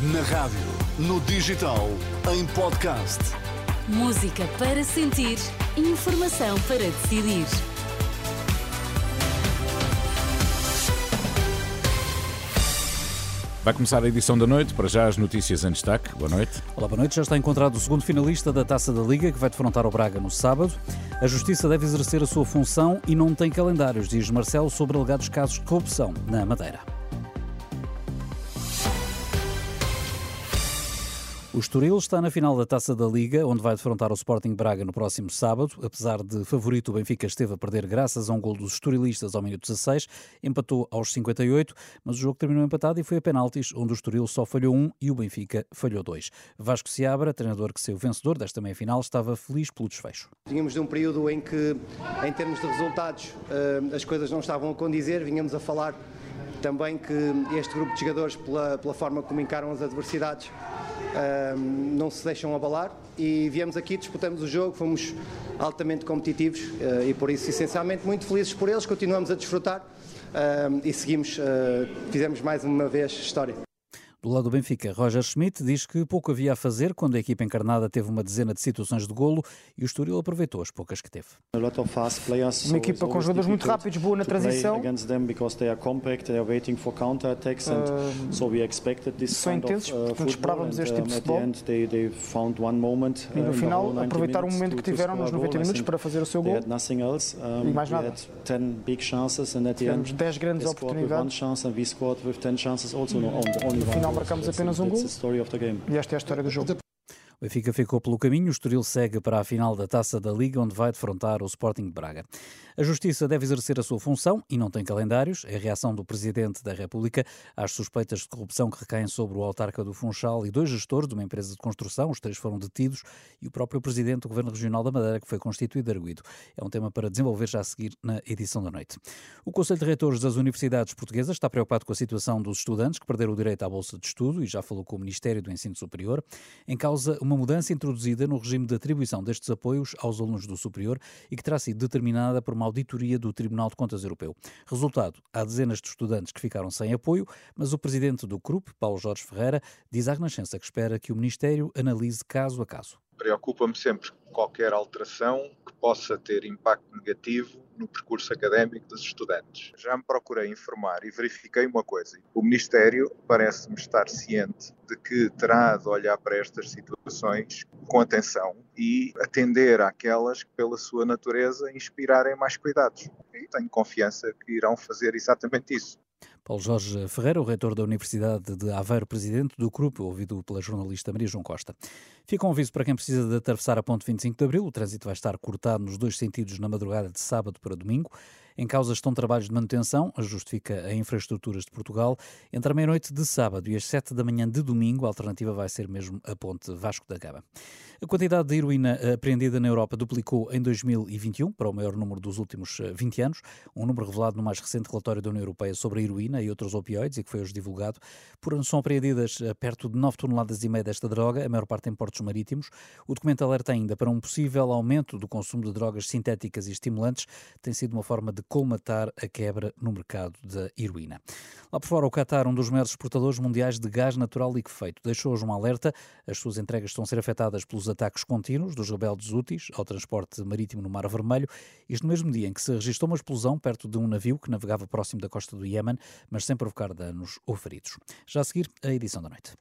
Na rádio, no digital, em podcast. Música para sentir, informação para decidir. Vai começar a edição da noite, para já as notícias em destaque. Boa noite. Olá, boa noite. Já está encontrado o segundo finalista da Taça da Liga, que vai defrontar o Braga no sábado. A Justiça deve exercer a sua função e não tem calendários, diz Marcelo, sobre alegados casos de corrupção na Madeira. O Estoril está na final da Taça da Liga, onde vai defrontar o Sporting Braga no próximo sábado. Apesar de favorito, o Benfica esteve a perder graças a um gol dos estorilistas ao minuto 16, empatou aos 58, mas o jogo terminou empatado e foi a penaltis, onde o Estoril só falhou um e o Benfica falhou dois. Vasco Seabra, treinador que saiu vencedor desta meia-final, estava feliz pelo desfecho. Tínhamos de um período em que, em termos de resultados, eh, as coisas não estavam a condizer, vinhamos a falar também que este grupo de jogadores, pela, pela forma como encaram as adversidades, não se deixam abalar e viemos aqui, disputamos o jogo, fomos altamente competitivos uh, e por isso essencialmente muito felizes por eles, continuamos a desfrutar e seguimos, uh, fizemos mais uma vez história. Do lado do Benfica, Roger Schmidt diz que pouco havia a fazer quando a equipa encarnada teve uma dezena de situações de golo e o Estoril aproveitou as poucas que teve. Uma equipa com jogadores muito rápidos, boa na transição. Uh, são intensos, uh, portanto esperávamos este tipo de futebol. E no uh, final aproveitaram o momento que tiveram nos 90 minutos para fazer o seu gol. E mais nada. Tivemos 10 grandes oportunidades. No final final marcamos apenas um gol. E esta é a história do jogo. O Benfica ficou pelo caminho, o Estoril segue para a final da Taça da Liga, onde vai defrontar o Sporting de Braga. A Justiça deve exercer a sua função e não tem calendários. É a reação do Presidente da República às suspeitas de corrupção que recaem sobre o autarca do Funchal e dois gestores de uma empresa de construção. Os três foram detidos e o próprio Presidente do Governo Regional da Madeira, que foi constituído arguído. É um tema para desenvolver já a seguir na edição da noite. O Conselho de Reitores das Universidades Portuguesas está preocupado com a situação dos estudantes que perderam o direito à bolsa de estudo e já falou com o Ministério do Ensino Superior. Em causa, uma mudança introduzida no regime de atribuição destes apoios aos alunos do superior e que terá sido determinada por uma auditoria do Tribunal de Contas Europeu. Resultado, há dezenas de estudantes que ficaram sem apoio, mas o presidente do CRUP, Paulo Jorge Ferreira, diz à Renascença que espera que o Ministério analise caso a caso. Preocupa-me sempre qualquer alteração que possa ter impacto negativo no percurso académico dos estudantes. Já me procurei informar e verifiquei uma coisa. O Ministério parece-me estar ciente de que terá de olhar para estas situações com atenção e atender àquelas que, pela sua natureza, inspirarem mais cuidados. E tenho confiança que irão fazer exatamente isso. Paulo Jorge Ferreira, o reitor da Universidade de Aveiro, presidente do grupo, ouvido pela jornalista Maria João Costa. Fica um aviso para quem precisa de atravessar a ponte 25 de Abril. O trânsito vai estar cortado nos dois sentidos na madrugada de sábado para domingo. Em causa estão trabalhos de manutenção, justifica a Infraestruturas de Portugal. Entre a meia-noite de sábado e as sete da manhã de domingo, a alternativa vai ser mesmo a ponte Vasco da Gama. A quantidade de heroína apreendida na Europa duplicou em 2021, para o maior número dos últimos 20 eh, anos, um número revelado no mais recente relatório da União Europeia sobre a heroína e outros opioides, e que foi hoje divulgado. Por ano são apreendidas eh, perto de 9 toneladas e meia desta droga, a maior parte em portos marítimos. O documento alerta ainda para um possível aumento do consumo de drogas sintéticas e estimulantes. Tem sido uma forma de colmatar a quebra no mercado da heroína. Lá por fora, o Qatar, um dos maiores exportadores mundiais de gás natural liquefeito, deixou hoje um alerta. As suas entregas estão a ser afetadas pelos ataques contínuos dos rebeldes úteis ao transporte marítimo no Mar Vermelho, isto no mesmo dia em que se registrou uma explosão perto de um navio que navegava próximo da costa do Iémen, mas sem provocar danos ou feridos. Já a seguir, a edição da noite.